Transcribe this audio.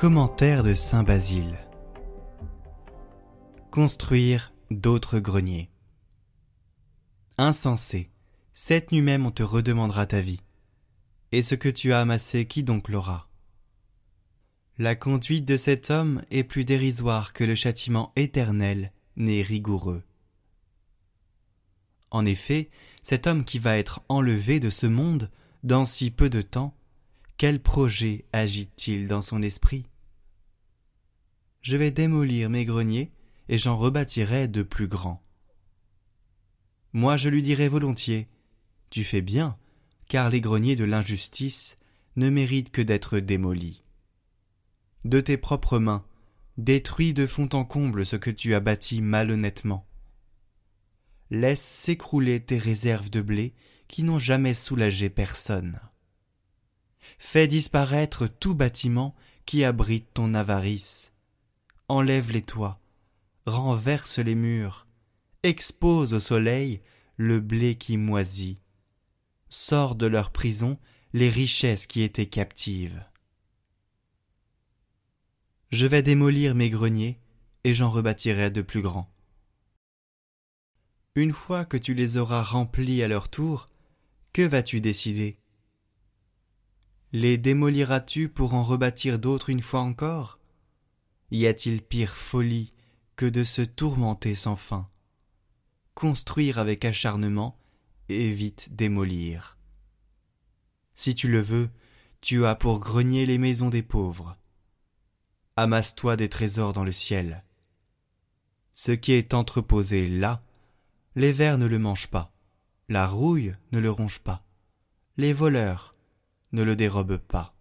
Commentaire de Saint Basile Construire d'autres greniers. Insensé, cette nuit même on te redemandera ta vie. Et ce que tu as amassé, qui donc l'aura? La conduite de cet homme est plus dérisoire que le châtiment éternel n'est rigoureux. En effet, cet homme qui va être enlevé de ce monde dans si peu de temps, quel projet agite-t-il dans son esprit? Je vais démolir mes greniers et j'en rebâtirai de plus grands. Moi je lui dirai volontiers Tu fais bien, car les greniers de l'injustice ne méritent que d'être démolis. De tes propres mains, détruis de fond en comble ce que tu as bâti malhonnêtement. Laisse s'écrouler tes réserves de blé qui n'ont jamais soulagé personne. Fais disparaître tout bâtiment qui abrite ton avarice. Enlève les toits, renverse les murs, expose au soleil le blé qui moisit. Sors de leur prison les richesses qui étaient captives. Je vais démolir mes greniers et j'en rebâtirai de plus grands. Une fois que tu les auras remplis à leur tour, que vas-tu décider? Les démoliras-tu pour en rebâtir d'autres une fois encore? Y a-t-il pire folie que de se tourmenter sans fin? Construire avec acharnement et vite démolir. Si tu le veux, tu as pour grenier les maisons des pauvres. Amasse-toi des trésors dans le ciel. Ce qui est entreposé là, les vers ne le mangent pas, la rouille ne le ronge pas, les voleurs ne le dérobent pas.